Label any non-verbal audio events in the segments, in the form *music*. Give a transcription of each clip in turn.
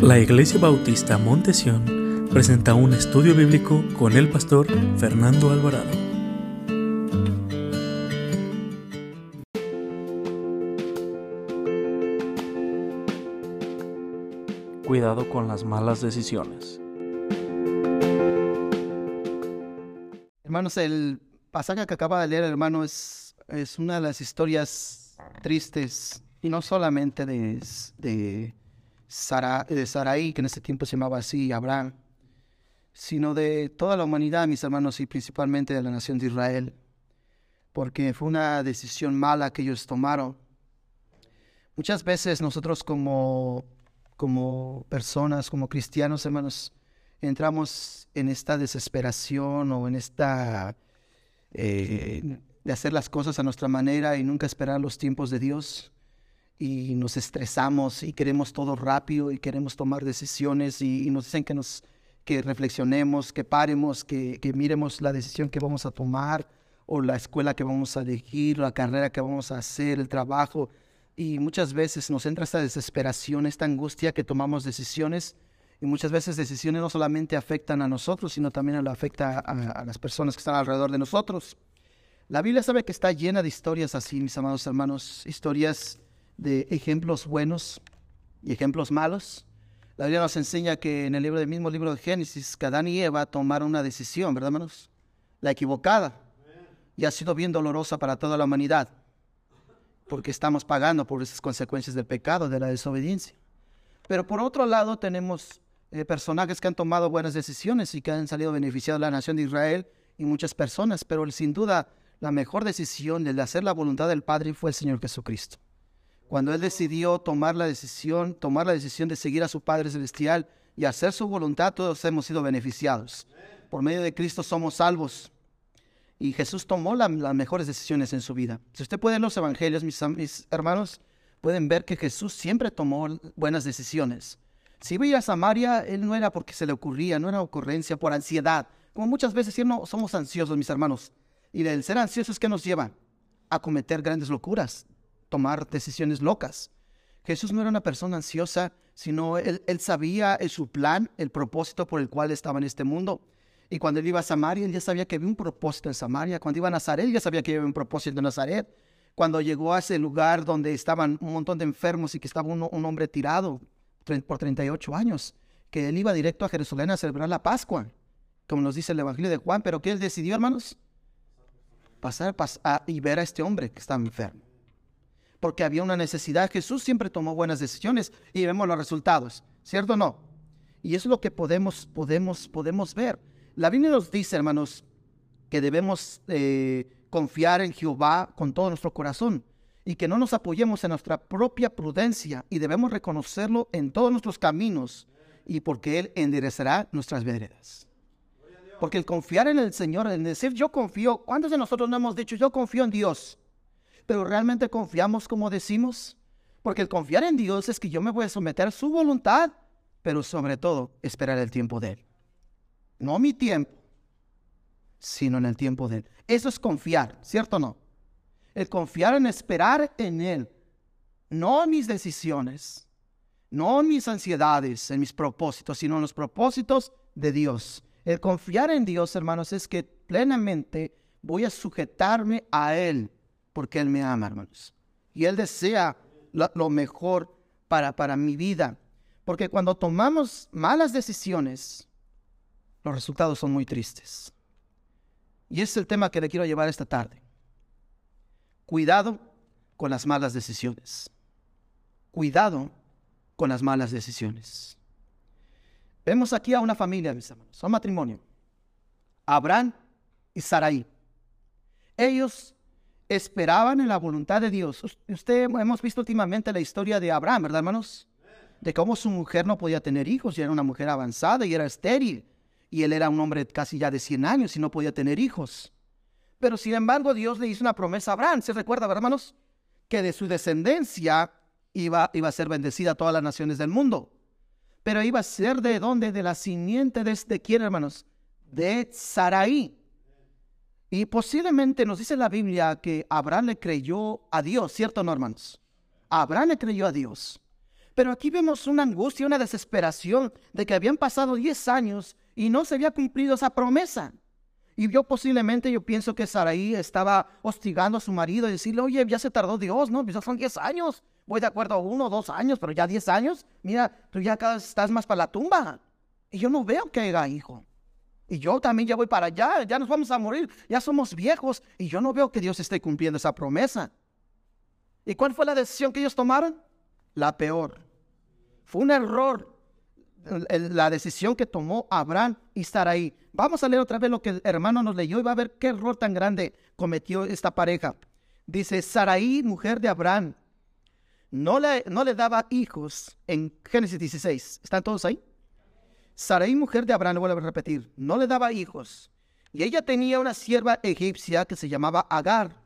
La Iglesia Bautista Montesión presenta un estudio bíblico con el pastor Fernando Alvarado. Cuidado con las malas decisiones. Hermanos, el pasaje que acaba de leer, hermano, es, es una de las historias tristes, y no solamente de, de, Sara, de Saraí, que en ese tiempo se llamaba así, Abraham, sino de toda la humanidad, mis hermanos, y principalmente de la nación de Israel, porque fue una decisión mala que ellos tomaron. Muchas veces nosotros como, como personas, como cristianos, hermanos, entramos en esta desesperación o en esta eh, de hacer las cosas a nuestra manera y nunca esperar los tiempos de Dios. Y nos estresamos y queremos todo rápido y queremos tomar decisiones y, nos dicen que nos que reflexionemos, que paremos, que, que, miremos la decisión que vamos a tomar o la escuela que vamos a elegir, la carrera que vamos a hacer, el trabajo. Y muchas veces nos entra esta desesperación, esta angustia que tomamos decisiones y muchas veces decisiones no solamente afectan a nosotros, sino también lo afecta a, las personas que están alrededor de nosotros. La Biblia sabe que está llena de historias así, mis amados hermanos, historias de ejemplos buenos y ejemplos malos. La Biblia nos enseña que en el mismo libro de Génesis, que Adán y Eva tomaron una decisión, ¿verdad, hermanos? La equivocada. Y ha sido bien dolorosa para toda la humanidad, porque estamos pagando por esas consecuencias del pecado, de la desobediencia. Pero por otro lado tenemos eh, personajes que han tomado buenas decisiones y que han salido beneficiados de la nación de Israel y muchas personas, pero sin duda la mejor decisión de hacer la voluntad del Padre fue el Señor Jesucristo. Cuando Él decidió tomar la decisión, tomar la decisión de seguir a su Padre Celestial y hacer su voluntad, todos hemos sido beneficiados. Por medio de Cristo somos salvos. Y Jesús tomó las mejores decisiones en su vida. Si usted puede en los evangelios, mis hermanos, pueden ver que Jesús siempre tomó buenas decisiones. Si iba a Samaria, él no era porque se le ocurría, no era ocurrencia por ansiedad. Como muchas veces no somos ansiosos, mis hermanos. Y el ser ansiosos, ¿qué nos lleva? A cometer grandes locuras, tomar decisiones locas. Jesús no era una persona ansiosa, sino él, él sabía su plan, el propósito por el cual estaba en este mundo. Y cuando él iba a Samaria, él ya sabía que había un propósito en Samaria. Cuando iba a Nazaret, él ya sabía que había un propósito en Nazaret. Cuando llegó a ese lugar donde estaban un montón de enfermos y que estaba un hombre tirado, por 38 años, que él iba directo a Jerusalén a celebrar la Pascua, como nos dice el Evangelio de Juan, pero ¿qué él decidió, hermanos? Pasar, y ver a este hombre que estaba enfermo. Porque había una necesidad. Jesús siempre tomó buenas decisiones y vemos los resultados, ¿cierto o no? Y es lo que podemos, podemos, podemos ver. La Biblia nos dice, hermanos, que debemos eh, confiar en Jehová con todo nuestro corazón y que no nos apoyemos en nuestra propia prudencia y debemos reconocerlo en todos nuestros caminos y porque Él enderezará nuestras veredas. Porque el confiar en el Señor, el decir yo confío, ¿cuántos de nosotros no hemos dicho yo confío en Dios? Pero realmente confiamos como decimos. Porque el confiar en Dios es que yo me voy a someter a su voluntad, pero sobre todo esperar el tiempo de Él. No mi tiempo, sino en el tiempo de Él. Eso es confiar, ¿cierto o no? el confiar en esperar en Él, no en mis decisiones, no en mis ansiedades, en mis propósitos, sino en los propósitos de Dios. El confiar en Dios, hermanos, es que plenamente voy a sujetarme a Él, porque Él me ama, hermanos. Y Él desea lo, mejor para, para mi vida. Porque cuando tomamos malas decisiones, los resultados son muy tristes. Y ese es el tema que le quiero llevar esta tarde. Cuidado con las malas decisiones. Cuidado con las malas decisiones. Vemos aquí a una familia, mis hermanos, un matrimonio. Abraham y Sarai. Ellos esperaban en la voluntad de Dios. Usted hemos visto últimamente la historia de Abraham, ¿verdad, hermanos? De cómo su mujer no podía tener hijos y era una mujer avanzada y era estéril. Y él era un hombre casi ya de 100 años y no podía tener hijos. Pero sin embargo, Dios le hizo una promesa a Abraham. ¿Se recuerda, hermanos? Que de su descendencia iba, iba a ser bendecida todas las naciones del mundo. Pero iba a ser de dónde? De la simiente de, este quién, hermanos? De Sarai. Y posiblemente nos dice la Biblia que Abraham le creyó a Dios, ¿cierto, no, hermanos? Abraham le creyó a Dios. Pero aquí vemos una angustia, una desesperación de que habían pasado 10 años y no se había cumplido esa promesa. Y yo posiblemente, yo pienso que Saraí estaba hostigando a su marido y decirle, oye, ya se tardó Dios, ¿no? Pues ya son 10 años. Voy de acuerdo a uno o dos años, pero ya 10 años, mira, tú ya cada estás más para la tumba. Y yo no veo que haya hijo. Y yo también ya voy para allá, ya nos vamos a morir, ya somos viejos. Y yo no veo que Dios esté cumpliendo esa promesa. ¿Y cuál fue la decisión que ellos tomaron? La peor. Fue un error la decisión que tomó Abraham y ahí. Vamos a leer otra vez lo que el hermano nos leyó y va a ver qué error tan grande cometió esta pareja. Dice, Saraí, mujer de Abraham, no le, no le daba hijos en Génesis 16. ¿Están todos ahí? Saraí, mujer de Abraham, vuelvo a repetir, no le daba hijos. Y ella tenía una sierva egipcia que se llamaba Agar.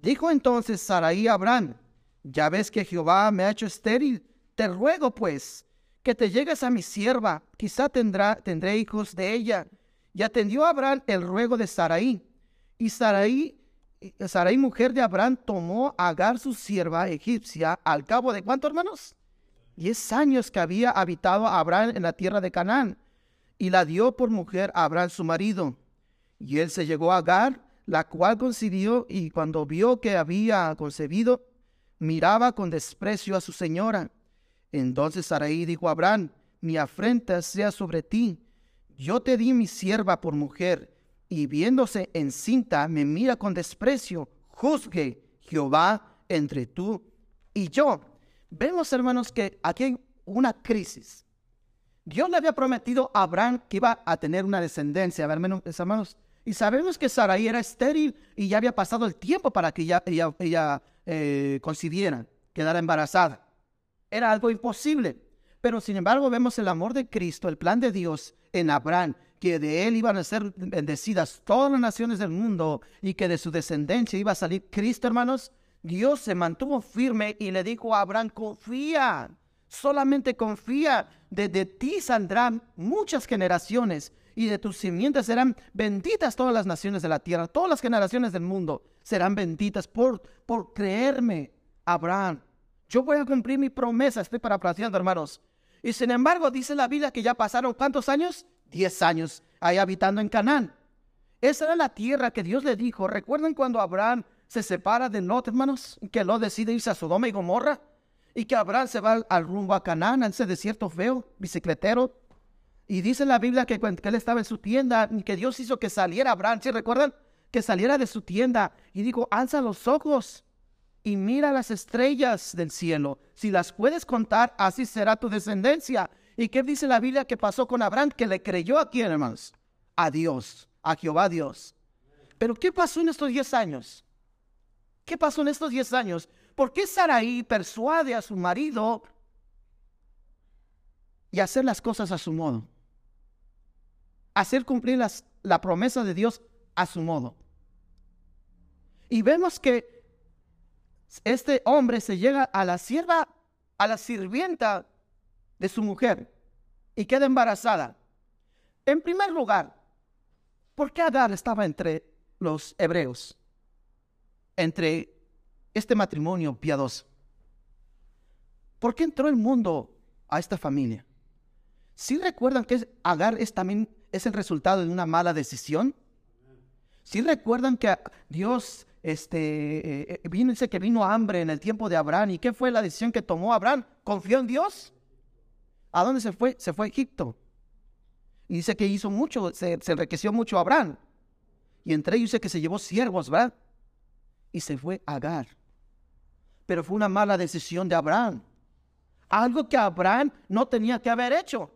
Dijo entonces Saraí a Abraham, ya ves que Jehová me ha hecho estéril, te ruego pues que te llegues a mi sierva, quizá tendrá, tendré hijos de ella. Y atendió Abraham el ruego de Saraí. Y Saraí, Saraí, mujer de Abraham, tomó a Agar, su sierva egipcia, al cabo de cuántos hermanos? Diez años que había habitado Abraham en la tierra de Canaán, y la dio por mujer a Abraham su marido. Y él se llegó a Agar, la cual concibió, y cuando vio que había concebido, miraba con desprecio a su señora. Entonces Sarai dijo a Abraham, mi afrenta sea sobre ti. Yo te di mi sierva por mujer, y viéndose encinta me mira con desprecio. Juzgue Jehová entre tú y yo. Vemos, hermanos, que aquí hay una crisis. Dios le había prometido a Abraham que iba a tener una descendencia, hermanos. Y sabemos que Sarai era estéril y ya había pasado el tiempo para que ella, ella, eh, concibiera, quedara embarazada era algo imposible. Pero sin embargo vemos el amor de Cristo, el plan de Dios en Abraham, que de él iban a ser bendecidas todas las naciones del mundo y que de su descendencia iba a salir Cristo, hermanos. Dios se mantuvo firme y le dijo a Abraham, confía, solamente confía, de, de ti saldrán muchas generaciones y de tus simientes serán benditas todas las naciones de la tierra, todas las generaciones del mundo serán benditas por, por creerme, Abraham. Yo voy a cumplir mi promesa, estoy parafraseando, hermanos. Y sin embargo, dice la Biblia que ya pasaron cuántos años? Diez años ahí habitando en Canaán. Esa era la tierra que Dios le dijo. ¿Recuerdan cuando Abraham se separa de Lot, hermanos? Que Lot decide irse a Sodoma y Gomorra. Y que Abraham se va al, rumbo a Canaán, a ese desierto feo, bicicletero. Y dice la Biblia que, que él estaba en su tienda, que Dios hizo que saliera Abraham. ¿Sí recuerdan? Que saliera de su tienda y dijo, alza los ojos y mira las estrellas del cielo. Si las puedes contar, así será tu descendencia. ¿Y qué dice la Biblia que pasó con Abraham? Que le creyó a quién, hermanos? A Dios, a Jehová Dios. Pero ¿qué pasó en estos diez años? ¿Qué pasó en estos diez años? ¿Por qué Saraí persuade a su marido y hacer las cosas a su modo? Hacer cumplir las, la promesa de Dios a su modo. Y vemos que este hombre se llega a la sierva, a la sirvienta de su mujer y queda embarazada. En primer lugar, ¿por qué Agar estaba entre los hebreos? Entre este matrimonio piadoso. ¿Por qué entró el mundo a esta familia? ¿Sí recuerdan que Agar es también es el resultado de una mala decisión? ¿Sí recuerdan que Dios este, eh, eh, vino, dice que vino hambre en el tiempo de Abraham. ¿Y qué fue la decisión que tomó Abraham? ¿Confió en Dios? ¿A dónde se fue? Se fue a Egipto. Y dice que hizo mucho, se, enriqueció mucho Abraham. Y entre ellos dice que se llevó siervos, ¿verdad? Y se fue a Agar. Pero fue una mala decisión de Abraham. Algo que Abraham no tenía que haber hecho.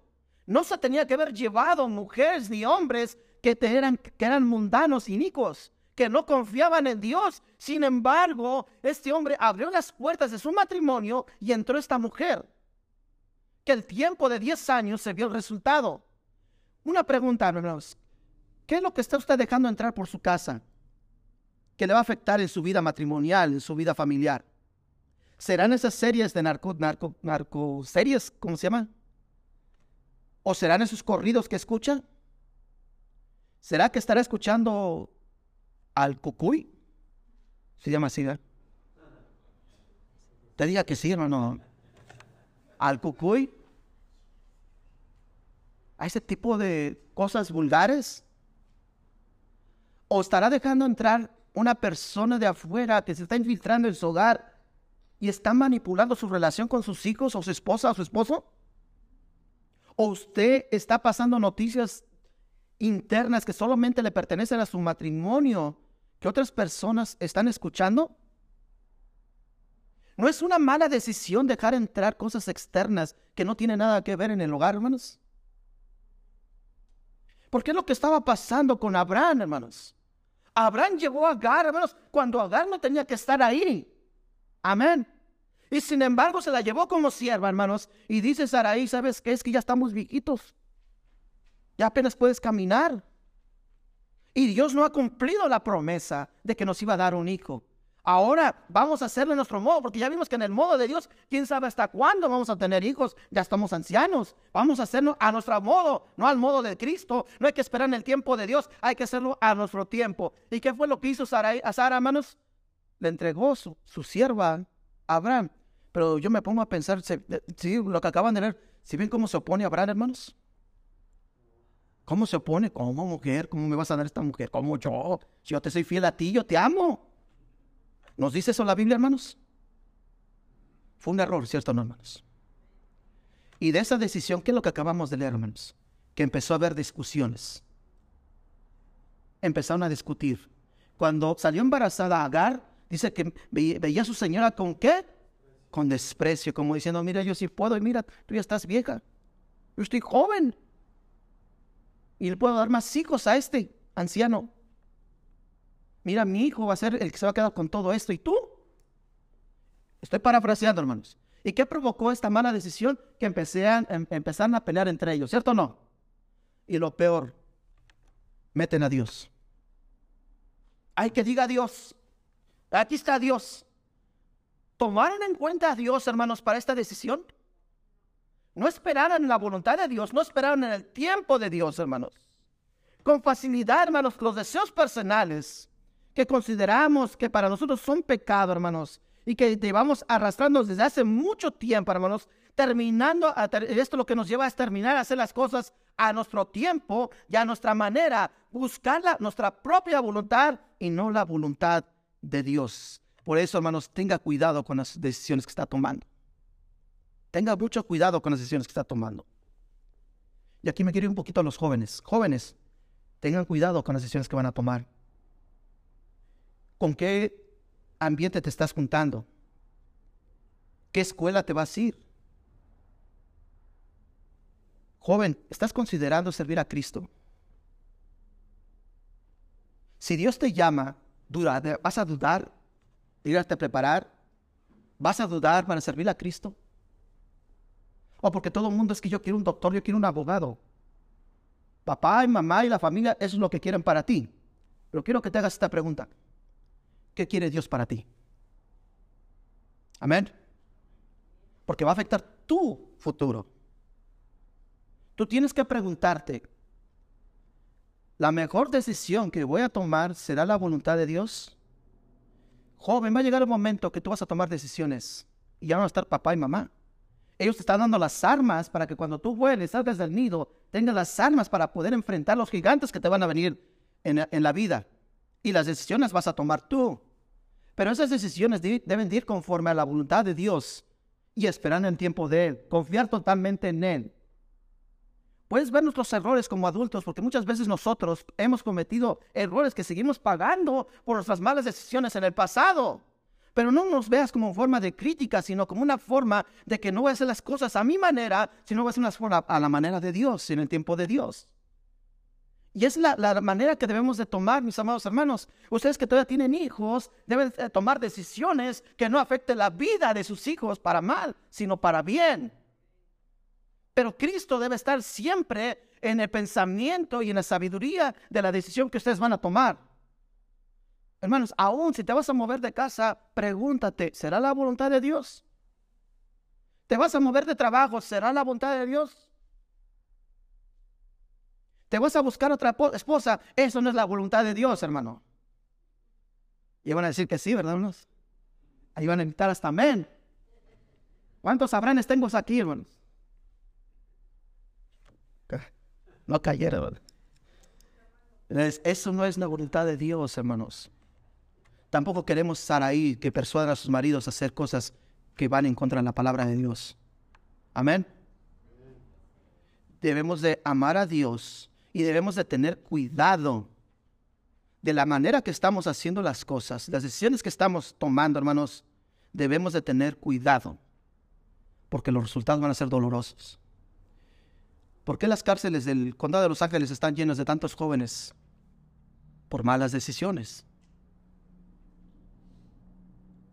No se tenía que haber llevado mujeres ni hombres que, eran, mundanos, inicuos que no confiaban en Dios. Sin embargo, este hombre abrió las puertas de su matrimonio y entró esta mujer. Que el tiempo de 10 años se vio el resultado. Una pregunta, hermanos. ¿Qué es lo que está usted dejando entrar por su casa? Que le va a afectar en su vida matrimonial, en su vida familiar. ¿Serán esas series de narco, narco, narco series, ¿cómo se llama? ¿O serán esos corridos que escucha? ¿Será que estará escuchando al cucuy. Se llama así, Te diga que sí, hermano. al cucuy, a ese tipo de cosas vulgares? ¿O estará dejando entrar una persona de afuera que se está infiltrando en su hogar y está manipulando su relación con sus hijos o su esposa o su esposo? ¿O usted está pasando noticias internas que solamente le pertenecen a su matrimonio que otras personas están escuchando? ¿No es una mala decisión dejar entrar cosas externas que no tienen nada que ver en el hogar, hermanos? Porque es lo que estaba pasando con Abraham, hermanos. Abraham llevó a Agar, hermanos, cuando Agar no tenía que estar ahí. Amén. Y sin embargo se la llevó como sierva, hermanos. Y dice Saraí, ¿sabes qué? Es que ya estamos viejitos. Ya apenas puedes caminar. Y Dios no ha cumplido la promesa de que nos iba a dar un hijo. Ahora vamos a hacerlo en nuestro modo, porque ya vimos que en el modo de Dios, quién sabe hasta cuándo vamos a tener hijos, ya estamos ancianos. Vamos a hacerlo a nuestro modo, no al modo de Cristo. No hay que esperar en el tiempo de Dios, hay que hacerlo a nuestro tiempo. ¿Y qué fue lo que hizo Sara, a Sara, hermanos? Le entregó su, sierva a Abraham. Pero yo me pongo a pensar, si lo que acaban de leer, si ven cómo se opone Abraham, hermanos. ¿Cómo se opone? ¿Cómo mujer? ¿Cómo me vas a dar esta mujer? ¿Cómo yo? Si yo te soy fiel a ti, yo te amo. ¿Nos dice eso la Biblia, hermanos? Fue un error, ¿cierto, no, hermanos? Y de esa decisión, ¿qué es lo que acabamos de leer, hermanos? Que empezó a haber discusiones. Empezaron a discutir. Cuando salió embarazada Agar, dice que veía a su señora con qué? Con desprecio, como diciendo, mira, yo sí puedo, y mira, tú ya estás vieja. Yo estoy joven. Y le puedo dar más hijos a este anciano mira, mi hijo va a ser el que se va a quedar con todo esto. ¿Y tú? Estoy parafraseando, hermanos. ¿Y qué provocó esta mala decisión? Que em, empezaron a pelear entre ellos, ¿cierto o no? Y lo peor, meten a Dios. Hay que diga a Dios. Aquí está Dios. ¿Tomaron en cuenta a Dios, hermanos, para esta decisión? No esperaron la voluntad de Dios, no esperaron en el tiempo de Dios, hermanos. Con facilidad, hermanos, los deseos personales que consideramos que para nosotros son pecado, hermanos, y que llevamos arrastrando desde hace mucho tiempo, hermanos, terminando, esto lo que nos lleva es terminar a hacer las cosas a nuestro tiempo y a nuestra manera, buscar nuestra propia voluntad y no la voluntad de Dios. Por eso, hermanos, tenga cuidado con las decisiones que está tomando. Tenga mucho cuidado con las decisiones que está tomando. Y aquí me quiero ir un poquito a los jóvenes. Jóvenes, tengan cuidado con las decisiones que van a tomar con qué ambiente te estás juntando, qué escuela te vas a ir. Joven, ¿estás considerando servir a Cristo? Si Dios te llama, ¿vas a dudar de irte a preparar? ¿Vas a dudar para servir a Cristo? O porque todo el mundo es que yo quiero un doctor, yo quiero un abogado. Papá y mamá y la familia, eso es lo que quieren para ti. Pero quiero que te hagas esta pregunta. ¿Qué quiere Dios para ti? Amén. Porque va a afectar tu futuro. Tú tienes que preguntarte, ¿la mejor decisión que voy a tomar será la voluntad de Dios? Joven, va a llegar el momento que tú vas a tomar decisiones y ya no va a estar papá y mamá. Ellos te están dando las armas para que cuando tú vueles, salgas del nido, tengas las armas para poder enfrentar los gigantes que te van a venir en, en la vida. Y las decisiones vas a tomar tú. Pero esas decisiones deben ir conforme a la voluntad de Dios y esperar en el tiempo de Él, confiar totalmente en Él. Puedes ver nuestros errores como adultos, porque muchas veces nosotros hemos cometido errores que seguimos pagando por nuestras malas decisiones en el pasado. Pero no nos veas como forma de crítica, sino como una forma de que no voy a hacer las cosas a mi manera, sino voy a hacer las cosas a la manera de Dios, en el tiempo de Dios. Y es la, manera que debemos de tomar, mis amados hermanos. Ustedes que todavía tienen hijos, deben tomar decisiones que no afecten la vida de sus hijos para mal, sino para bien. Pero Cristo debe estar siempre en el pensamiento y en la sabiduría de la decisión que ustedes van a tomar. Hermanos, aún si te vas a mover de casa, pregúntate, ¿será la voluntad de Dios? ¿Te vas a mover de trabajo? ¿Será la voluntad de Dios? Te vas a buscar otra esposa. Eso no es la voluntad de Dios, hermano. Y van a decir que sí, ¿verdad, hermanos? Ahí van a invitar hasta amén. ¿Cuántos Abrahanes tengo aquí, hermanos? No cayeron. Eso no es la voluntad de Dios, hermanos. Tampoco queremos Saraí que persuadan a sus maridos a hacer cosas que van en contra de la palabra de Dios. Amén. Debemos de amar a Dios y debemos de tener cuidado de la manera que estamos haciendo las cosas, las decisiones que estamos tomando, hermanos. Debemos de tener cuidado porque los resultados van a ser dolorosos. ¿Por qué las cárceles del condado de Los Ángeles están llenas de tantos jóvenes? Por malas decisiones.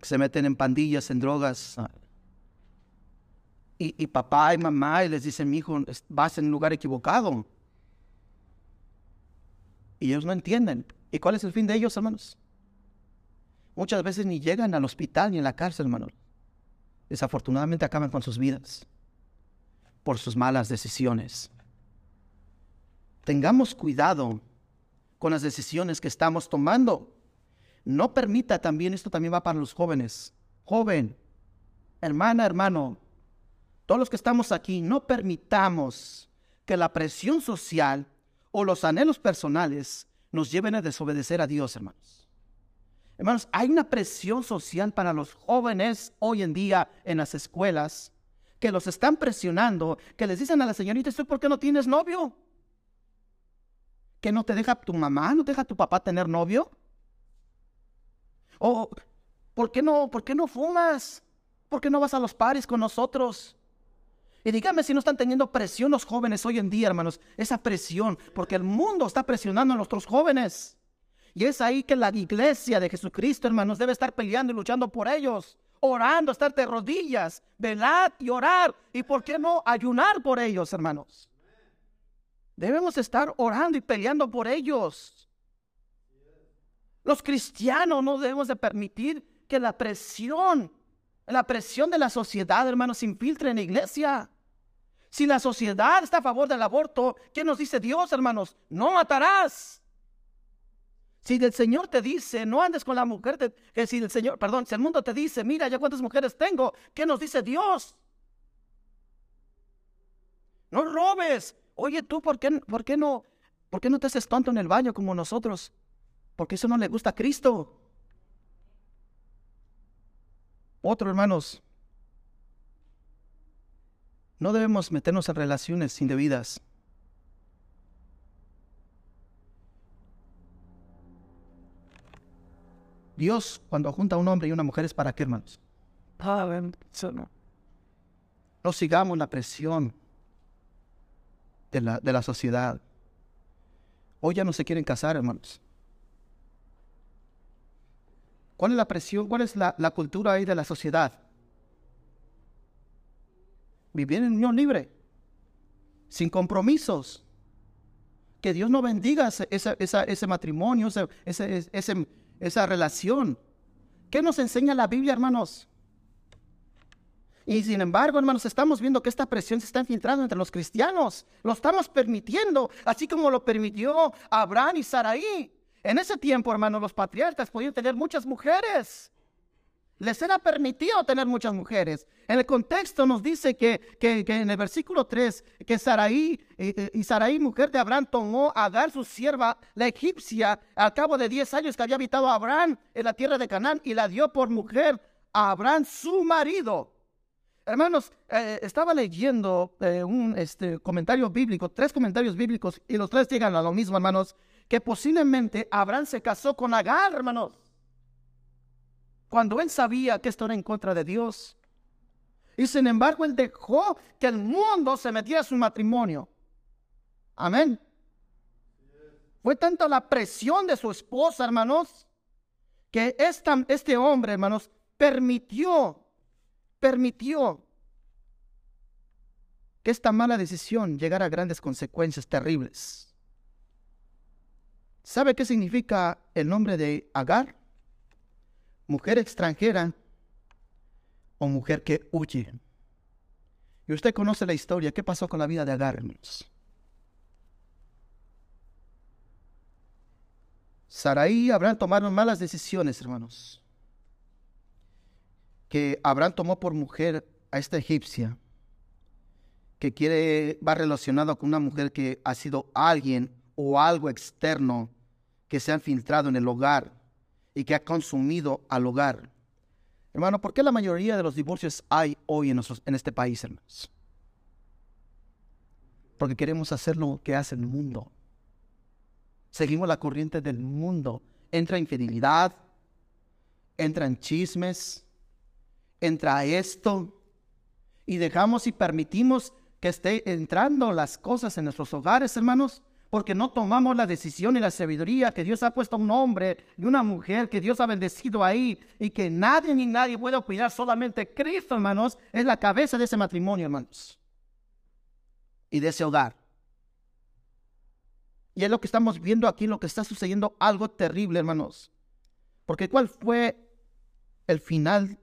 Se meten en pandillas, en drogas. Y, papá y mamá y les dicen, mi hijo, vas en un lugar equivocado. Y ellos no entienden. ¿Y cuál es el fin de ellos, hermanos? Muchas veces ni llegan al hospital ni a la cárcel, hermanos desafortunadamente acaban con sus vidas por sus malas decisiones. Tengamos cuidado con las decisiones que estamos tomando. No permita también, esto también va para los jóvenes. Joven, hermana, hermano, todos los que estamos aquí, no permitamos que la presión social o los anhelos personales nos lleven a desobedecer a Dios, hermanos. Hermanos, hay una presión social para los jóvenes hoy en día en las escuelas que los están presionando, que les dicen a la señorita, ¿por qué no tienes novio? ¿Que no te deja tu mamá, no te deja tu papá tener novio? ¿O por qué no, por qué no fumas? ¿Por qué no vas a los pares con nosotros? Y dígame si no están teniendo presión los jóvenes hoy en día, hermanos. Esa presión, porque el mundo está presionando a nuestros jóvenes. Y es ahí que la iglesia de Jesucristo, hermanos, debe estar peleando y luchando por ellos, orando, estar de rodillas, velar y orar. ¿Y por qué no ayunar por ellos, hermanos? Debemos estar orando y peleando por ellos. Los cristianos no debemos de permitir que la presión, la presión de la sociedad, hermanos, se infiltre en la iglesia. Si la sociedad está a favor del aborto, ¿qué nos dice Dios, hermanos? No matarás. Si el Señor te dice, no andes con la mujer, que si el Señor, perdón, si el mundo te dice, mira ya cuántas mujeres tengo, ¿qué nos dice Dios? No robes. Oye, tú, ¿por qué, por qué no, por qué no te haces tonto en el baño como nosotros? Porque eso no le gusta a Cristo. Otro, hermanos, no debemos meternos en relaciones indebidas. Dios, cuando junta a un hombre y una mujer, es para qué, hermanos? No sigamos la presión de la, de la sociedad. Hoy ya no se quieren casar, hermanos. ¿Cuál es la presión? ¿Cuál es la, cultura ahí de la sociedad? Vivir en unión libre, sin compromisos. Que Dios no bendiga ese, ese matrimonio, ese, ese, esa relación. ¿Qué nos enseña la Biblia, hermanos? Y sin embargo, hermanos, estamos viendo que esta presión se está infiltrando entre los cristianos. Lo estamos permitiendo, así como lo permitió Abraham y Saraí. En ese tiempo, hermanos, los patriarcas podían tener muchas mujeres. Les era permitido tener muchas mujeres. En el contexto nos dice que, en el versículo 3, que Saraí y, Saraí, mujer de Abraham, tomó a Agar, su sierva, la egipcia, al cabo de 10 años que había habitado Abraham en la tierra de Canaán, y la dio por mujer a Abraham, su marido. Hermanos, eh, estaba leyendo eh, un este, comentario bíblico, tres comentarios bíblicos, y los tres llegan a lo mismo, hermanos, que posiblemente Abraham se casó con Agar, hermanos cuando él sabía que esto era en contra de Dios. Y sin embargo, él dejó que el mundo se metiera en su matrimonio. Amén. Fue tanta la presión de su esposa, hermanos, que este hombre, hermanos, permitió, permitió que esta mala decisión llegara a grandes consecuencias terribles. ¿Sabe qué significa el nombre de Agar? Mujer extranjera o mujer que huye. Y usted conoce la historia. ¿Qué pasó con la vida de Agar, hermanos? Saraí y Abraham tomaron malas decisiones, hermanos. Que Abraham tomó por mujer a esta egipcia que quiere, va relacionado con una mujer que ha sido alguien o algo externo que se ha infiltrado en el hogar y que ha consumido al hogar. Hermano, ¿por qué la mayoría de los divorcios hay hoy en, en este país, hermanos? Porque queremos hacer lo que hace el mundo. Seguimos la corriente del mundo. Entra infidelidad, entran chismes, entra esto, y dejamos y permitimos que esté entrando las cosas en nuestros hogares, hermanos, porque no tomamos la decisión y la sabiduría que Dios ha puesto a un hombre y una mujer que Dios ha bendecido ahí y que nadie ni nadie puede cuidar, solamente Cristo, hermanos, es la cabeza de ese matrimonio, hermanos, y de ese hogar. Y es lo que estamos viendo aquí, lo que está sucediendo, algo terrible, hermanos. Porque ¿cuál fue el final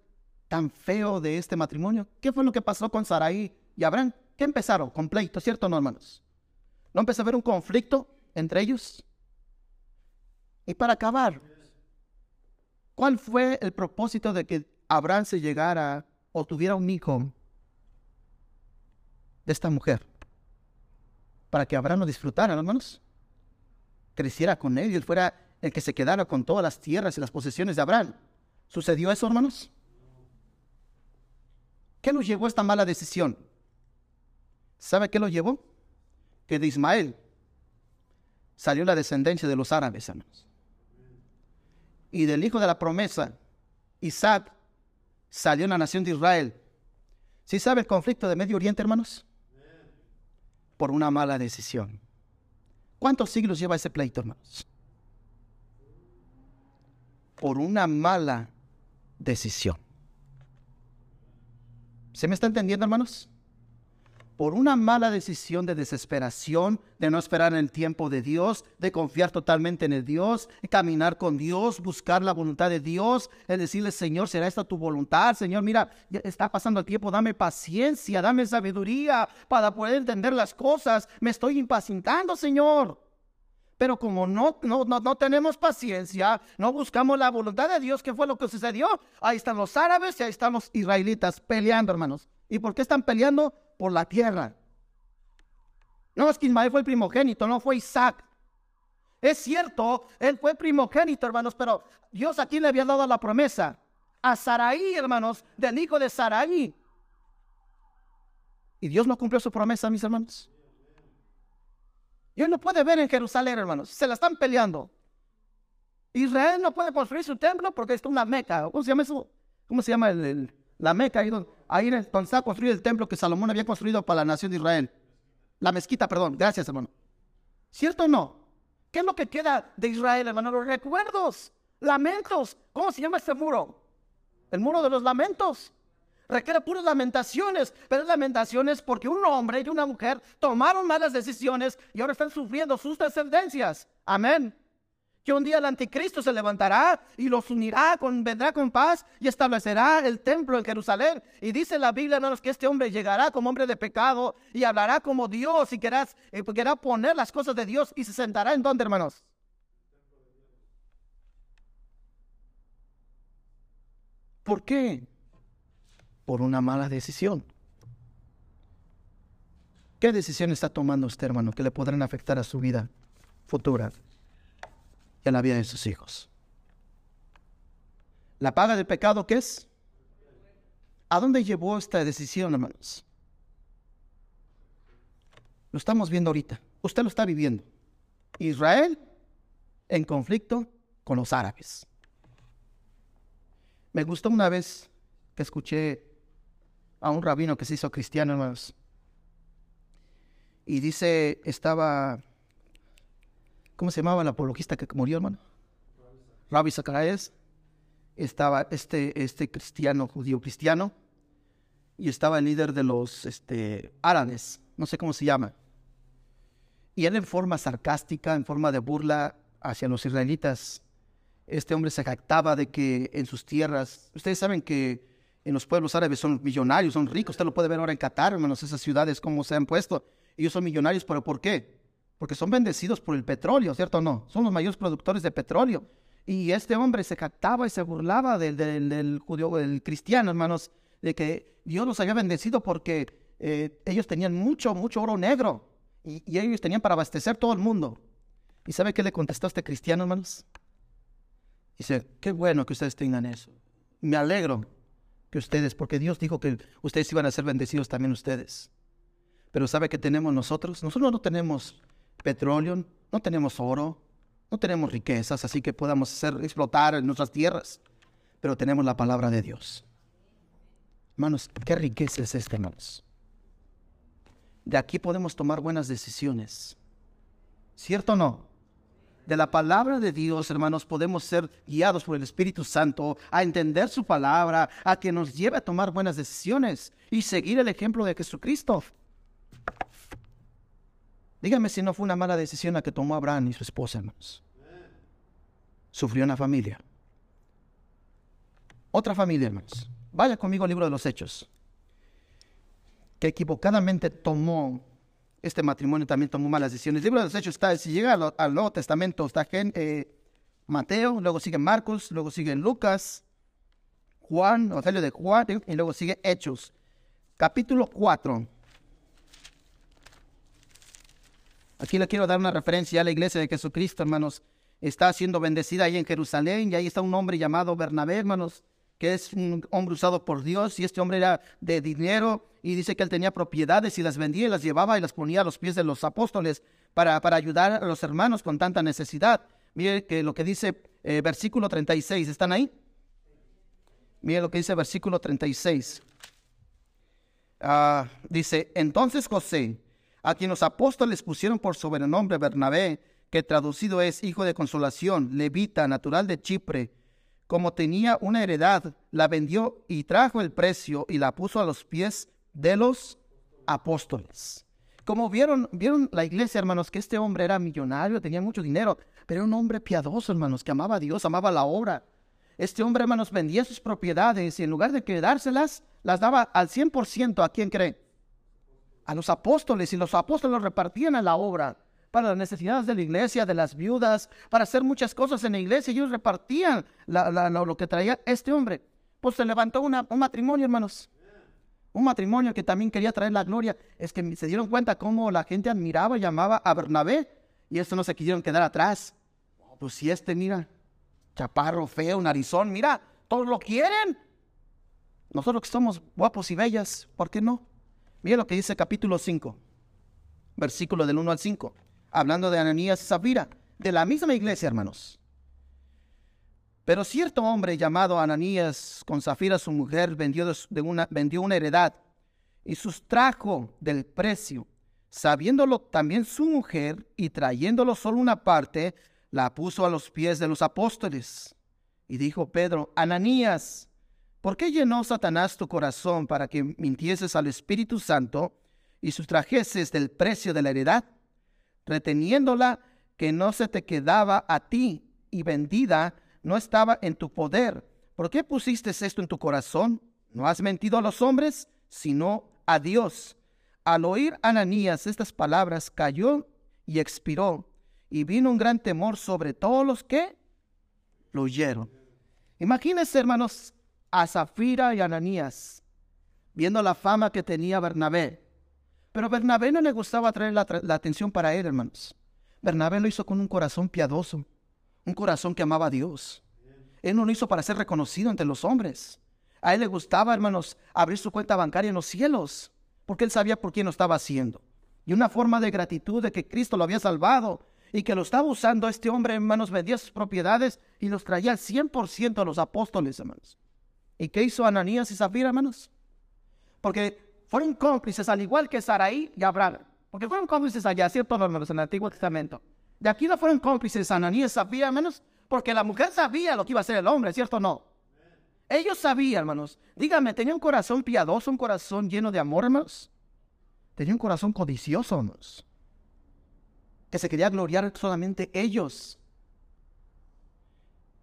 tan feo de este matrimonio? ¿Qué fue lo que pasó con Saraí y Abraham? ¿Qué empezaron? Con pleito, ¿cierto o no, hermanos? ¿No empezó a haber un conflicto entre ellos? Y para acabar, ¿cuál fue el propósito de que Abraham se llegara o tuviera un hijo de esta mujer? Para que Abraham lo disfrutara, hermanos. Creciera con él y él fuera el que se quedara con todas las tierras y las posesiones de Abraham. ¿Sucedió eso, hermanos? ¿Qué nos llevó a esta mala decisión? ¿Sabe qué lo llevó? Que de Ismael salió la descendencia de los árabes, hermanos. Y del hijo de la promesa, Isaac, salió la nación de Israel. ¿Sí sabe el conflicto de Medio Oriente, hermanos? Por una mala decisión. ¿Cuántos siglos lleva ese pleito, hermanos? Por una mala decisión. ¿Se me está entendiendo, hermanos? Por una mala decisión de desesperación, de no esperar en el tiempo de Dios, de confiar totalmente en el Dios, caminar con Dios, buscar la voluntad de Dios, es decirle, Señor, ¿será esta tu voluntad? Señor, mira, está pasando el tiempo, dame paciencia, dame sabiduría para poder entender las cosas. Me estoy impacientando, Señor. Pero como no, no, no, tenemos paciencia, no buscamos la voluntad de Dios, ¿qué fue lo que sucedió? Ahí están los árabes y ahí están los israelitas peleando, hermanos. ¿Y por qué están peleando? Por la tierra. No es que Ismael fue el primogénito, no fue Isaac. Es cierto, él fue primogénito, hermanos, pero Dios aquí le había dado la promesa a Saraí, hermanos, del hijo de Saraí. Y Dios no cumplió su promesa, mis hermanos. Y no puede ver en Jerusalén, hermanos. Se la están peleando. Israel no puede construir su templo porque está una meca. ¿Cómo se llama eso? ¿Cómo se llama el, la meca? Ahí donde, ahí donde está construido el templo que Salomón había construido para la nación de Israel. La mezquita, perdón. Gracias, hermano. ¿Cierto o no? ¿Qué es lo que queda de Israel, hermano? Los recuerdos, lamentos. ¿Cómo se llama este muro? El muro de los lamentos requiere puras lamentaciones, pero lamentaciones porque un hombre y una mujer tomaron malas decisiones y ahora están sufriendo sus descendencias. Amén. Que un día el anticristo se levantará y los unirá, con, vendrá con paz y establecerá el templo en Jerusalén. Y dice la Biblia, hermanos, que este hombre llegará como hombre de pecado y hablará como Dios y querrá, eh, querrá poner las cosas de Dios y se sentará en donde, hermanos. ¿Por qué? por una mala decisión. ¿Qué decisión está tomando usted, hermano, que le podrán afectar a su vida futura y a la vida de sus hijos? ¿La paga del pecado qué es? ¿A dónde llevó esta decisión, hermanos? Lo estamos viendo ahorita. Usted lo está viviendo. Israel en conflicto con los árabes. Me gustó una vez que escuché a un rabino que se hizo cristiano, hermanos. Y dice, estaba, ¿cómo se llamaba el apologista que murió, hermano? Rabbi Zacarías. Estaba este, este cristiano, judío cristiano, y estaba el líder de los este, árabes, no sé cómo se llama. Y él en forma sarcástica, en forma de burla hacia los israelitas, este hombre se jactaba de que en sus tierras, ustedes saben que en los pueblos árabes son millonarios, son ricos. Usted lo puede ver ahora en Qatar, hermanos, esas ciudades cómo se han puesto. Ellos son millonarios, pero ¿por qué? Porque son bendecidos por el petróleo, ¿cierto o no? Son los mayores productores de petróleo. Y este hombre se captaba y se burlaba del, del, judío, del cristiano, hermanos, de que Dios los había bendecido porque eh, ellos tenían mucho, mucho oro negro y ellos tenían para abastecer todo el mundo. ¿Y sabe qué le contestó a este cristiano, hermanos? Dice, qué bueno que ustedes tengan eso. Me alegro que ustedes, porque Dios dijo que ustedes iban a ser bendecidos también ustedes. Pero ¿sabe qué tenemos nosotros? Nosotros no tenemos petróleo, no tenemos oro, no tenemos riquezas, así que podamos hacer explotar en nuestras tierras. Pero tenemos la palabra de Dios. Hermanos, ¿qué riqueza es esta, hermanos? De aquí podemos tomar buenas decisiones. ¿Cierto o no? de la palabra de Dios, hermanos, podemos ser guiados por el Espíritu Santo a entender su palabra, a que nos lleve a tomar buenas decisiones y seguir el ejemplo de Jesucristo. Dígame si no fue una mala decisión la que tomó Abraham y su esposa, hermanos. Sufrió una familia. Otra familia, hermanos. Vaya conmigo al libro de los Hechos. Que equivocadamente tomó este matrimonio también tomó malas decisiones. El libro de los Hechos está, si llega al, Nuevo Testamento, está eh, Mateo, luego sigue Marcos, luego sigue Lucas, Juan, Evangelio de Juan, y luego sigue Hechos. Capítulo 4. Aquí le quiero dar una referencia a la iglesia de Jesucristo, hermanos. Está siendo bendecida ahí en Jerusalén y ahí está un hombre llamado Bernabé, hermanos que es un hombre usado por Dios y este hombre era de dinero y dice que él tenía propiedades y las vendía y las llevaba y las ponía a los pies de los apóstoles para, para ayudar a los hermanos con tanta necesidad. Mire que lo que dice eh, versículo 36, ¿están ahí? Mire lo que dice versículo 36. Ah, dice, entonces José, a quien los apóstoles pusieron por sobrenombre Bernabé, que traducido es hijo de consolación, levita, natural de Chipre, como tenía una heredad, la vendió y trajo el precio y la puso a los pies de los apóstoles. Como vieron, vieron la iglesia, hermanos, que este hombre era millonario, tenía mucho dinero, pero era un hombre piadoso, hermanos, que amaba a Dios, amaba la obra. Este hombre, hermanos, vendía sus propiedades y en lugar de quedárselas, las daba al 100% a quién cree? A los apóstoles y los apóstoles repartían a la obra para las necesidades de la iglesia, de las viudas, para hacer muchas cosas en la iglesia. Ellos repartían lo que traía este hombre. Pues se levantó un matrimonio, hermanos. Un matrimonio que también quería traer la gloria. Es que se dieron cuenta cómo la gente admiraba y llamaba a Bernabé. Y esto no se quisieron quedar atrás. Pues si este, mira, chaparro, feo, narizón, mira, todos lo quieren. Nosotros que somos guapos y bellas, ¿por qué no? Mira lo que dice capítulo 5, versículo del 1 al 5 hablando de Ananías y Zafira, de la misma iglesia, hermanos. Pero cierto hombre llamado Ananías con Zafira su mujer vendió, de una, vendió una heredad y sustrajo del precio, sabiéndolo también su mujer y trayéndolo solo una parte, la puso a los pies de los apóstoles. Y dijo Pedro, Ananías, ¿por qué llenó Satanás tu corazón para que mintieses al Espíritu Santo y sustrajeses del precio de la heredad? reteniéndola que no se te quedaba a ti y vendida no estaba en tu poder. ¿Por qué pusiste esto en tu corazón? No has mentido a los hombres, sino a Dios. Al oír Ananías estas palabras, cayó y expiró, y vino un gran temor sobre todos los que lo oyeron. Imagínense, hermanos, a Zafira y Ananías, viendo la fama que tenía Bernabé, pero Bernabé no le gustaba traer la, atención para él, hermanos. Bernabé lo hizo con un corazón piadoso, un corazón que amaba a Dios. Él no lo hizo para ser reconocido entre los hombres. A él le gustaba, hermanos, abrir su cuenta bancaria en los cielos, porque él sabía por quién lo estaba haciendo. Y una forma de gratitud de que Cristo lo había salvado y que lo estaba usando este hombre, hermanos, vendía sus propiedades y los traía al 100% a los apóstoles, hermanos. ¿Y qué hizo Ananías y Zafira, hermanos? Porque fueron cómplices, al igual que Saraí y Abraham. Porque fueron cómplices allá, ¿cierto, hermanos, en el Antiguo Testamento? De aquí no fueron cómplices Ananías, sabía, menos, porque la mujer sabía lo que iba a hacer el hombre, ¿cierto o no? Ellos sabían, hermanos. Dígame, ¿tenía un corazón piadoso, un corazón lleno de amor, hermanos? Tenía un corazón codicioso, hermanos. Que se quería gloriar solamente ellos.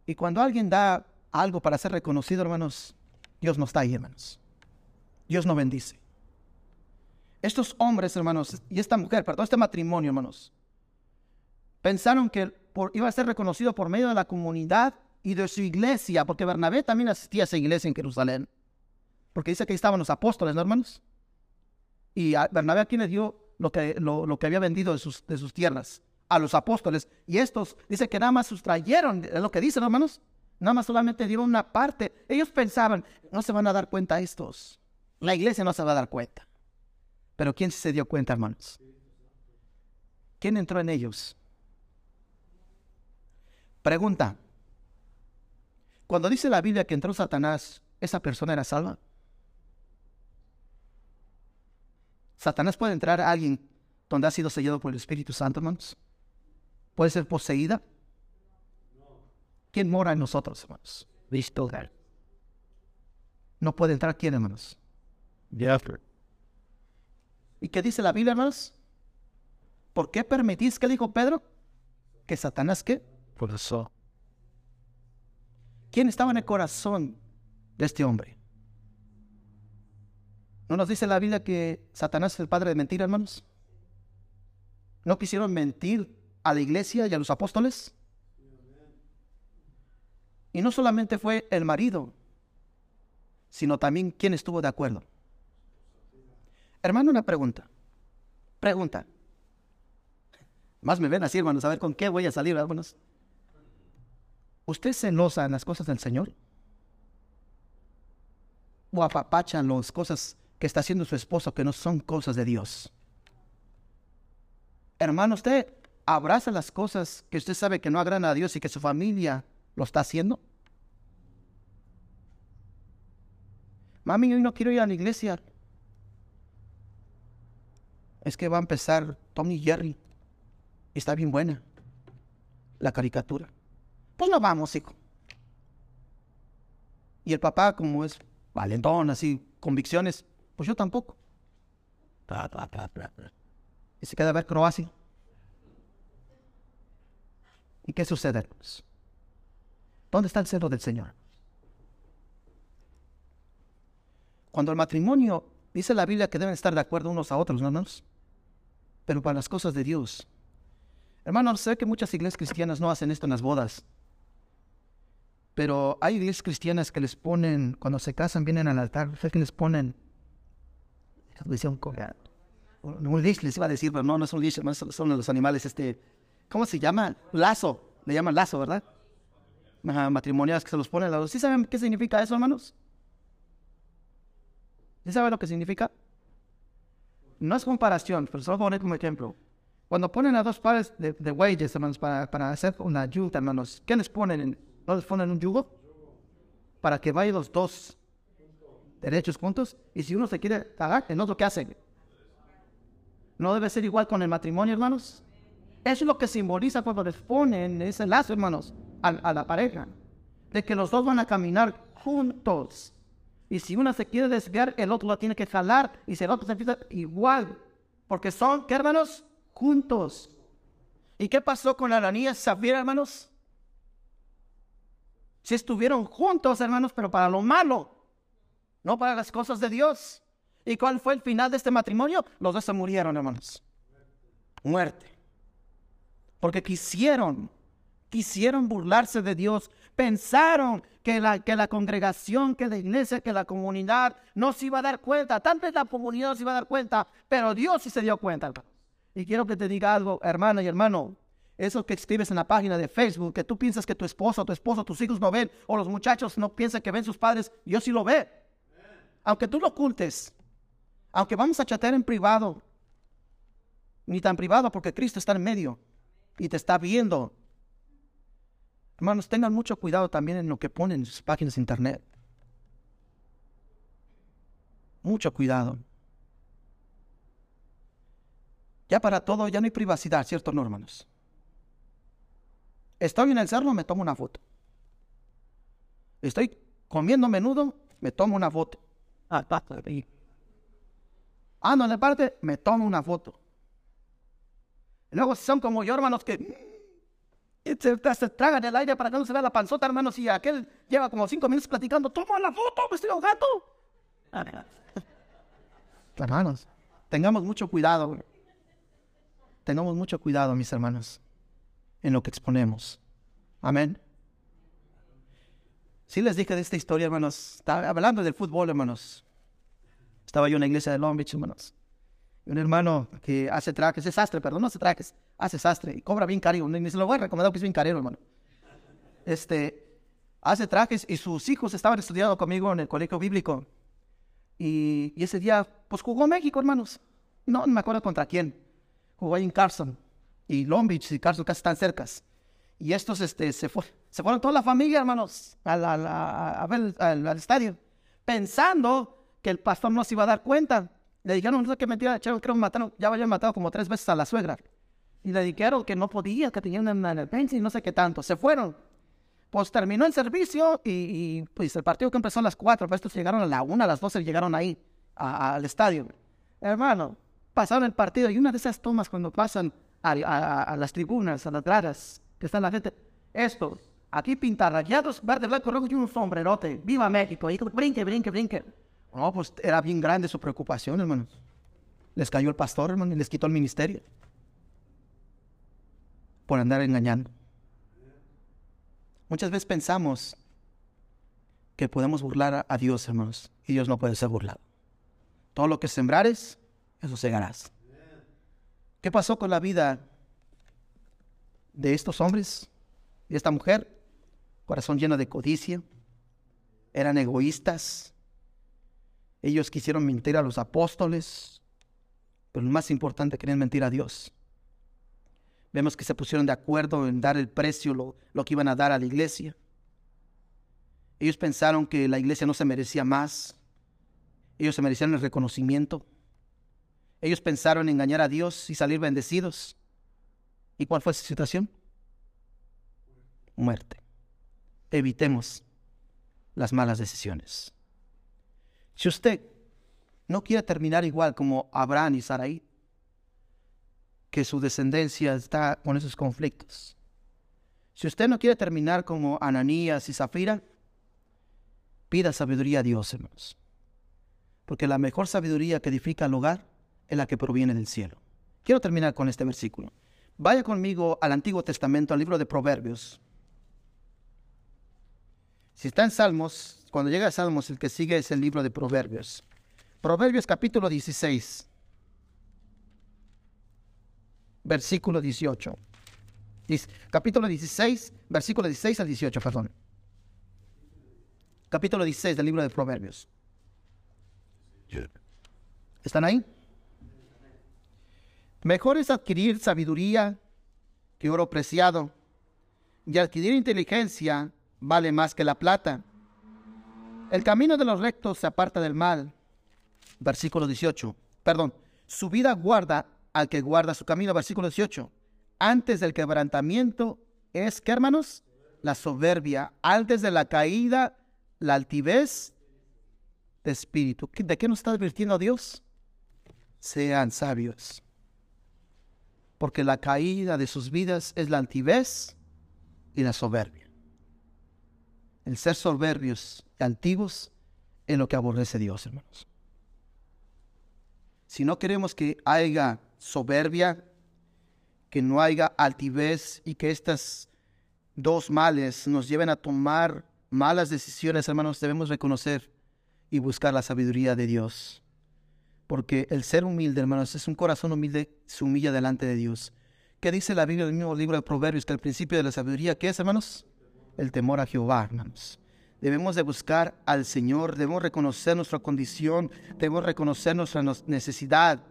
Y cuando alguien da algo para ser reconocido, hermanos, Dios no está ahí, hermanos. Dios no bendice. Estos hombres, hermanos, y esta mujer, perdón, este matrimonio, hermanos, pensaron que iba a ser reconocido por medio de la comunidad y de su iglesia, porque Bernabé también asistía a esa iglesia en Jerusalén. Porque dice que ahí estaban los apóstoles, ¿no, hermanos? Y a Bernabé aquí le dio lo que, lo, lo que había vendido de sus, de sus tierras a los apóstoles. Y estos, dice que nada más sustrayeron, es lo que dicen, hermanos. Nada más solamente dieron una parte. Ellos pensaban, no se van a dar cuenta estos. La iglesia no se va a dar cuenta. Pero ¿quién se dio cuenta, hermanos? ¿Quién entró en ellos? Pregunta. Cuando dice la Biblia que entró Satanás, ¿esa persona era salva? ¿Satanás puede entrar a alguien donde ha sido sellado por el Espíritu Santo, hermanos? ¿Puede ser poseída? ¿Quién mora en nosotros, hermanos? No puede entrar quién, hermanos. ¿Y qué dice la Biblia, hermanos? ¿Por qué permitís, qué dijo Pedro? Que Satanás, ¿qué? Por eso. ¿Quién estaba en el corazón de este hombre? ¿No nos dice la Biblia que Satanás es el padre de mentira, hermanos? ¿No quisieron mentir a la iglesia y a los apóstoles? Y no solamente fue el marido, sino también quién estuvo de acuerdo. Hermano, una pregunta. Pregunta. Más me ven así, hermanos, a ver con qué voy a salir, hermanos. ¿Usted celosa en las cosas del Señor? ¿O apapachan las cosas que está haciendo su esposo que no son cosas de Dios? Hermano, usted abraza las cosas que usted sabe que no agradan a Dios y que su familia lo está haciendo. Mami, hoy no quiero ir a la iglesia. Es que va a empezar Tommy Jerry. Está bien buena la caricatura. Pues no vamos, hijo. Y el papá, como es valentón, así, convicciones, pues yo tampoco. Y se queda a ver Croacia. ¿Y qué sucede? ¿Dónde está el celo del Señor? Cuando el matrimonio, dice la Biblia que deben estar de acuerdo unos a otros, ¿no, hermanos? Pero para las cosas de Dios. Hermanos, sé que muchas iglesias cristianas no hacen esto en las bodas. Pero hay iglesias cristianas que les ponen, cuando se casan, vienen al altar, sé que les ponen. Un leash les iba a decir, pero no, no es un leash, son los animales, este, ¿cómo se llama? Lazo, le llaman lazo, ¿verdad? Matrimoniales que se los ponen a lados. ¿Sí saben qué significa eso, hermanos? ¿Sí saben lo que significa? No es comparación, pero solo poner como ejemplo. Cuando ponen a dos pares de, de hermanos, para, para, hacer una yuga, hermanos, ¿qué les ponen? ¿No les ponen un yugo? Para que vayan los dos derechos juntos. Y si uno se quiere cagar, el otro, ¿qué hace? ¿No debe ser igual con el matrimonio, hermanos? Eso es lo que simboliza cuando les ponen ese lazo, hermanos, a, la pareja. De que los dos van a caminar juntos. Y si una se quiere desviar, el otro la tiene que jalar. Y si el otro se igual. Porque son, ¿qué hermanos? Juntos. ¿Y qué pasó con Ananías y Zafira, hermanos? Si estuvieron juntos, hermanos, pero para lo malo, no para las cosas de Dios. ¿Y cuál fue el final de este matrimonio? Los dos se murieron, hermanos. Muerte porque quisieron, quisieron burlarse de Dios, pensaron que la, que la congregación, que la iglesia, que la comunidad no se iba a dar cuenta, tal vez la comunidad no se iba a dar cuenta, pero Dios sí se dio cuenta. Y quiero que te diga algo, hermana y hermano, eso que escribes en la página de Facebook, que tú piensas que tu esposo, tu esposo, tus hijos no ven, o los muchachos no piensan que ven sus padres, Dios sí lo ve. Aunque tú lo ocultes, aunque vamos a chatear en privado, ni tan privado porque Cristo está en medio y te está viendo. Hermanos, tengan mucho cuidado también en lo que ponen en sus páginas de internet. Mucho cuidado. Ya para todo, ya no hay privacidad, ¿cierto, no, hermanos? Estoy en el cerro, me tomo una foto. Estoy comiendo menudo, me tomo una foto. Ah, Ando en el parte, me tomo una foto. Luego son como yo, hermanos, que se, se tragan el aire para que no se vea la panzota, hermanos, y aquel lleva como cinco minutos platicando, toma la foto, me estoy ahogando. *laughs* Hermanos, tengamos mucho cuidado. Tengamos mucho cuidado, mis hermanos, en lo que exponemos. Amén. Sí les dije de esta historia, hermanos. Estaba hablando del fútbol, hermanos. Estaba yo en la iglesia de Long Beach, hermanos. Un hermano que hace trajes, es sastre, perdón, no hace trajes, hace sastre y cobra bien caro. Ni se lo voy a recomendar porque es bien caro, hermano. Este, hace trajes y sus hijos estaban estudiando conmigo en el colegio bíblico. Y, ese día, pues jugó México, hermanos. No, no me acuerdo contra quién. Jugó ahí en Carson. Y Long Beach y Carson casi están cercas. Y estos este, se, fue, se fueron toda la familia, hermanos, a, la, al, al, estadio, pensando que el pastor no se iba a dar cuenta. Le dijeron, no sé qué mentira, creo que mataron, ya habían matado como tres veces a la suegra. Y le dijeron que no podía, que tenían en el bench y no sé qué tanto. Se fueron. Pues terminó el servicio y, pues el partido que empezó a las cuatro, pues estos llegaron a la una, a las doce llegaron ahí, al estadio. Hermano, pasaron el partido y una de esas tomas cuando pasan a, las tribunas, a las gradas, que está la gente, esto, aquí pintarrayados, verde, blanco, rojo y un sombrerote, viva México, brinque, brinque, brinque. No, pues era bien grande su preocupación, hermanos. Les cayó el pastor, hermano, y les quitó el ministerio. Por andar engañando. Muchas veces pensamos que podemos burlar a Dios, hermanos, y Dios no puede ser burlado. Todo lo que sembrares, eso segarás. ¿Qué pasó con la vida de estos hombres y esta mujer, corazón lleno de codicia, eran egoístas, ellos quisieron mentir a los apóstoles, pero lo más importante, querían mentir a Dios. Vemos que se pusieron de acuerdo en dar el precio, lo, lo que iban a dar a la iglesia. Ellos pensaron que la iglesia no se merecía más. Ellos se merecían el reconocimiento. Ellos pensaron en engañar a Dios y salir bendecidos. ¿Y cuál fue su situación? Muerte. Evitemos las malas decisiones. Si usted no quiere terminar igual como Abraham y Sarai, que su descendencia está con esos conflictos. Si usted no quiere terminar como Ananías y Zafira, pida sabiduría a Dios, hermanos. Porque la mejor sabiduría que edifica el hogar es la que proviene del cielo. Quiero terminar con este versículo. Vaya conmigo al Antiguo Testamento, al libro de Proverbios. Si está en Salmos, cuando llega a Salmos, el que sigue es el libro de Proverbios. Proverbios capítulo 16, versículo 18. capítulo 16, versículo 16 al 18, perdón. Capítulo 16 del libro de Proverbios. ¿Están ahí? Mejor es adquirir sabiduría que oro preciado, y adquirir inteligencia vale más que la plata. El camino de los rectos se aparta del mal. Versículo 18. Perdón. Su vida guarda al que guarda su camino. Versículo 18. Antes del quebrantamiento es, ¿qué hermanos? La soberbia. Antes de la caída, la altivez de espíritu. ¿De qué nos está advirtiendo Dios? Sean sabios porque la caída de sus vidas es la altivez y la soberbia. El ser soberbios antiguos es lo que aborrece Dios, hermanos. Si no queremos que haya soberbia, que no haya altivez y que estas dos males nos lleven a tomar malas decisiones, hermanos, debemos reconocer y buscar la sabiduría de Dios. Porque el ser humilde, hermanos, es un corazón humilde, se humilla delante de Dios. ¿Qué dice la Biblia en el mismo libro de Proverbios? Que el principio de la sabiduría, ¿qué es, hermanos? El temor a Jehová, hermanos. Debemos de buscar al Señor, debemos reconocer nuestra condición, debemos reconocer nuestra necesidad.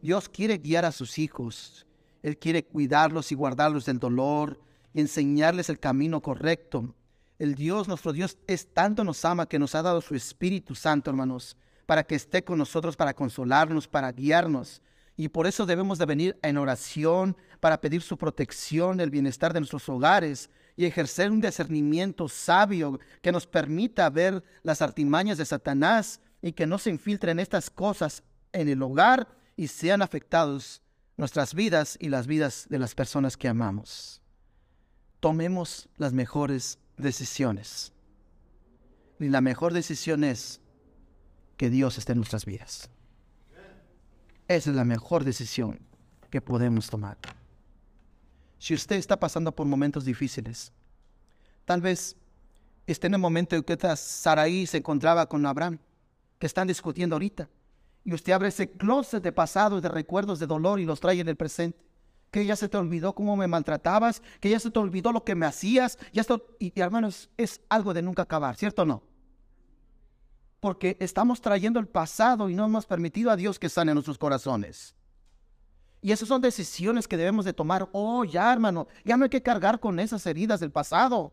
Dios quiere guiar a sus hijos. Él quiere cuidarlos y guardarlos del dolor y enseñarles el camino correcto. El Dios, nuestro Dios, es tanto nos ama que nos ha dado su Espíritu Santo, hermanos para que esté con nosotros, para consolarnos, para guiarnos. Y por eso debemos de venir en oración para pedir su protección, el bienestar de nuestros hogares y ejercer un discernimiento sabio que nos permita ver las artimañas de Satanás y que no se infiltren estas cosas en el hogar y sean afectados nuestras vidas y las vidas de las personas que amamos. Tomemos las mejores decisiones. Y la mejor decisión es que Dios esté en nuestras vidas. Esa es la mejor decisión que podemos tomar. Si usted está pasando por momentos difíciles, tal vez está en el momento en que Saraí se encontraba con Abraham, que están discutiendo ahorita. Y usted abre ese closet de pasado, de recuerdos, de dolor y los trae en el presente. Que ya se te olvidó cómo me maltratabas, que ya se te olvidó lo que me hacías. Ya esto, y, y hermanos, es algo de nunca acabar, ¿cierto o no? Porque estamos trayendo el pasado y no hemos permitido a Dios que sane nuestros corazones. Y esas son decisiones que debemos de tomar. Oh, ya, hermano, ya no hay que cargar con esas heridas del pasado.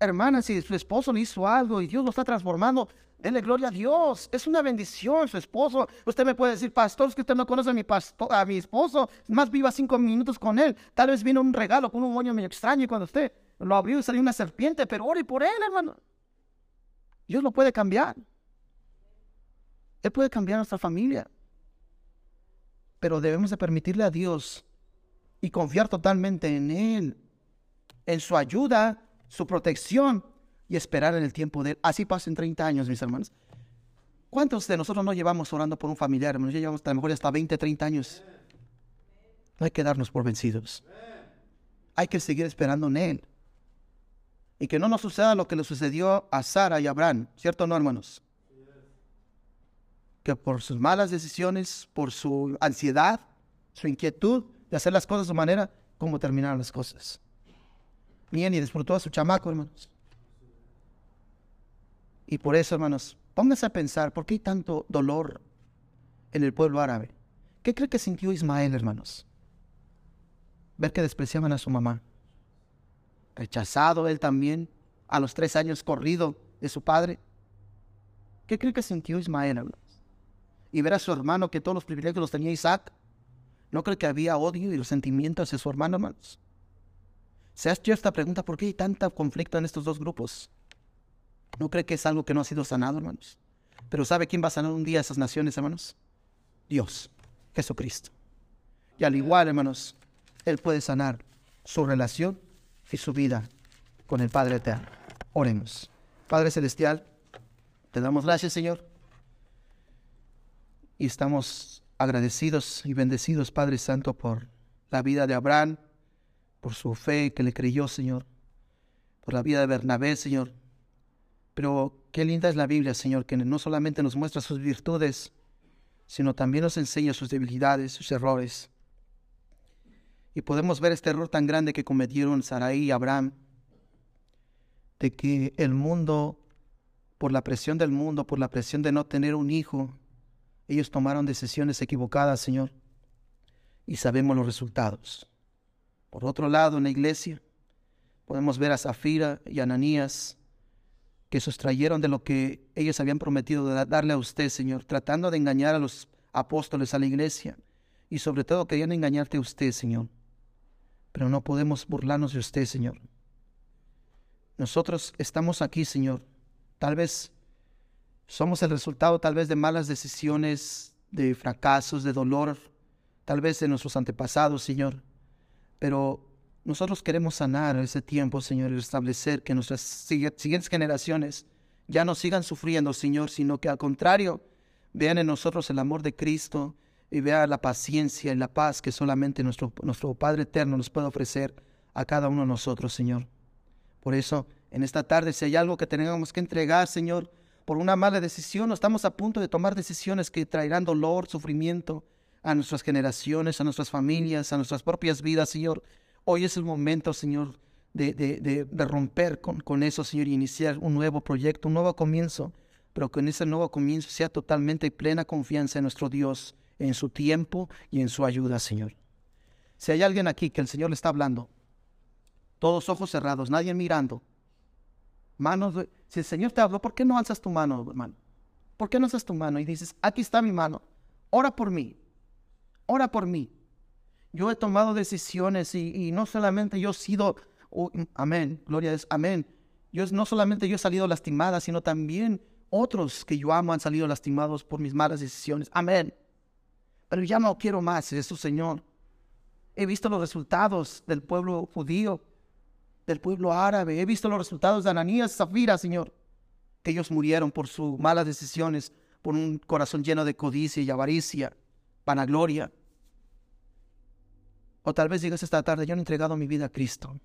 Hermana, si su esposo le hizo algo y Dios lo está transformando, denle gloria a Dios. Es una bendición su esposo. Usted me puede decir, pastor, es que usted no conoce a mi, a mi esposo. Más viva cinco minutos con él. Tal vez vino un regalo con un moño medio extraño y cuando usted lo abrió salió una serpiente, pero ore por él, hermano. Dios lo puede cambiar. Él puede cambiar nuestra familia. Pero debemos de permitirle a Dios y confiar totalmente en Él, en su ayuda su protección y esperar en el tiempo de Él. Así pasen 30 años, mis hermanos. ¿Cuántos de nosotros no llevamos orando por un familiar, hermanos? Ya llevamos a lo mejor hasta 20, 30 años. No hay que darnos por vencidos. Hay que seguir esperando en Él. Y que no nos suceda lo que le sucedió a Sara y a Abraham, ¿cierto o no, hermanos? Que por sus malas decisiones, por su ansiedad, su inquietud de hacer las cosas de su manera, cómo terminaron las cosas bien y disfrutó a su chamaco, hermanos. Y por eso, hermanos, pónganse a pensar, ¿por qué hay tanto dolor en el pueblo árabe? ¿Qué cree que sintió Ismael, hermanos? Ver que despreciaban a su mamá. Rechazado él también, a los tres años corrido de su padre. ¿Qué cree que sintió Ismael, hermanos? Y ver a su hermano que todos los privilegios los tenía Isaac. ¿No cree que había odio y los sentimientos hacia su hermano, hermanos? Se ha hecho esta pregunta, ¿por qué hay tanto conflicto en estos dos grupos? ¿No cree que es algo que no ha sido sanado, hermanos? Pero ¿sabe quién va a sanar un día esas naciones, hermanos? Dios, Jesucristo. Y al igual, hermanos, Él puede sanar su relación y su vida con el Padre Eterno. Oremos. Padre Celestial, te damos gracias, Señor. Y estamos agradecidos y bendecidos, Padre Santo, por la vida de Abraham, por su fe que le creyó, Señor, por la vida de Bernabé, Señor. Pero qué linda es la Biblia, Señor, que no solamente nos muestra sus virtudes, sino también nos enseña sus debilidades, sus errores. Y podemos ver este error tan grande que cometieron Sarai y Abraham, de que el mundo, por la presión del mundo, por la presión de no tener un hijo, ellos tomaron decisiones equivocadas, Señor, y sabemos los resultados. Por otro lado, en la iglesia podemos ver a Zafira y Ananías que sustrayeron de lo que ellos habían prometido darle a usted, Señor, tratando de engañar a los apóstoles, a la iglesia, y sobre todo querían engañarte a usted, Señor. Pero no podemos burlarnos de usted, Señor. Nosotros estamos aquí, Señor. Tal vez somos el resultado, tal vez, de malas decisiones, de fracasos, de dolor, tal vez de nuestros antepasados, Señor. Pero nosotros queremos sanar ese tiempo, Señor, y restablecer que nuestras siguientes generaciones ya no sigan sufriendo, Señor, sino que al contrario, vean en nosotros el amor de Cristo y vean la paciencia y la paz que solamente nuestro, nuestro Padre Eterno nos puede ofrecer a cada uno de nosotros, Señor. Por eso, en esta tarde, si hay algo que tengamos que entregar, Señor, por una mala decisión, estamos a punto de tomar decisiones que traerán dolor, sufrimiento, a nuestras generaciones, a nuestras familias, a nuestras propias vidas, Señor. Hoy es el momento, Señor, de, de, de, romper con, con, eso, Señor, y iniciar un nuevo proyecto, un nuevo comienzo, pero que en ese nuevo comienzo sea totalmente y plena confianza en nuestro Dios, en su tiempo y en su ayuda, Señor. Si hay alguien aquí que el Señor le está hablando, todos ojos cerrados, nadie mirando, manos, si el Señor te habló, ¿por qué no alzas tu mano, hermano? ¿Por qué no alzas tu mano y dices, aquí está mi mano, ora por mí? ora por mí. Yo he tomado decisiones y, no solamente yo he sido, oh, amén, gloria Dios, amén. Yo, no solamente yo he salido lastimada, sino también otros que yo amo han salido lastimados por mis malas decisiones. Amén. Pero ya no quiero más eso, Señor. He visto los resultados del pueblo judío, del pueblo árabe. He visto los resultados de Ananías y Zafira, Señor. Que ellos murieron por sus malas decisiones, por un corazón lleno de codicia y avaricia vanagloria. O tal vez digas esta tarde, yo no he entregado mi vida a Cristo.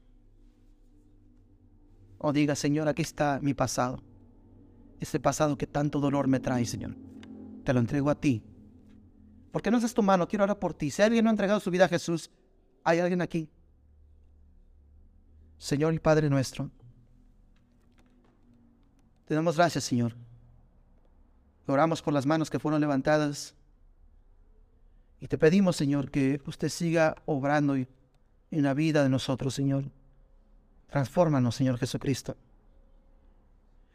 O diga, Señor, aquí está mi pasado. Este pasado que tanto dolor me trae, Señor. Te lo entrego a ti. ¿Por qué no haces tu mano? Quiero orar por ti. Si alguien no ha entregado su vida a Jesús, hay alguien aquí. Señor y Padre nuestro, te damos gracias, Señor. Oramos por las manos que fueron levantadas. Y te pedimos, Señor, que usted siga obrando en la vida de nosotros, Señor. Transfórmanos, Señor Jesucristo.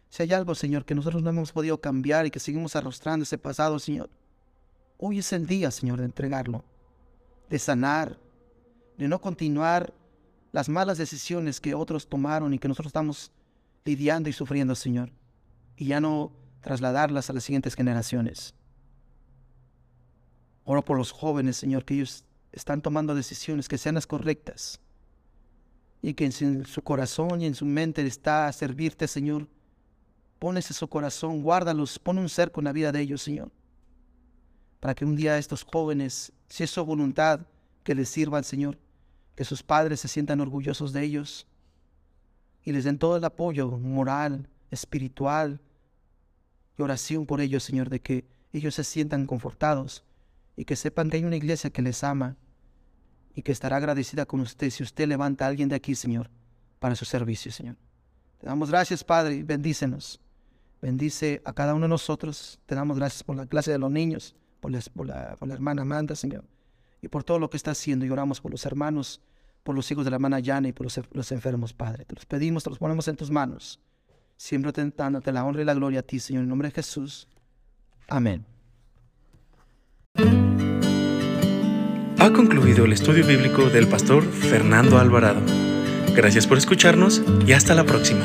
Si hay algo, Señor, que nosotros no hemos podido cambiar y que seguimos arrastrando ese pasado, Señor, hoy es el día, Señor, de entregarlo, de sanar, de no continuar las malas decisiones que otros tomaron y que nosotros estamos lidiando y sufriendo, Señor, y ya no trasladarlas a las siguientes generaciones. Oro por los jóvenes, Señor, que ellos están tomando decisiones que sean las correctas y que en su corazón y en su mente está a servirte, Señor. Pones en su corazón, guárdalos, pon un cerco en la vida de ellos, Señor, para que un día estos jóvenes, si es su voluntad, que les sirvan, Señor, que sus padres se sientan orgullosos de ellos y les den todo el apoyo moral, espiritual y oración por ellos, Señor, de que ellos se sientan confortados y que sepan que hay una iglesia que les ama y que estará agradecida con usted si usted levanta a alguien de aquí, Señor, para su servicio, Señor. Te damos gracias, Padre, bendícenos. Bendice a cada uno de nosotros. Te damos gracias por la clase de los niños, por la, por la, por la hermana Amanda, Señor y por todo lo que está haciendo. Y oramos por los hermanos, por los hijos de la hermana Yana y por los, enfermos, Padre. Te los pedimos, te los ponemos en tus manos. Siempre tentándote la honra y la gloria a ti, Señor, en nombre de Jesús. Amén. Ha concluido el estudio bíblico del pastor Fernando Alvarado. Gracias por escucharnos y hasta la próxima.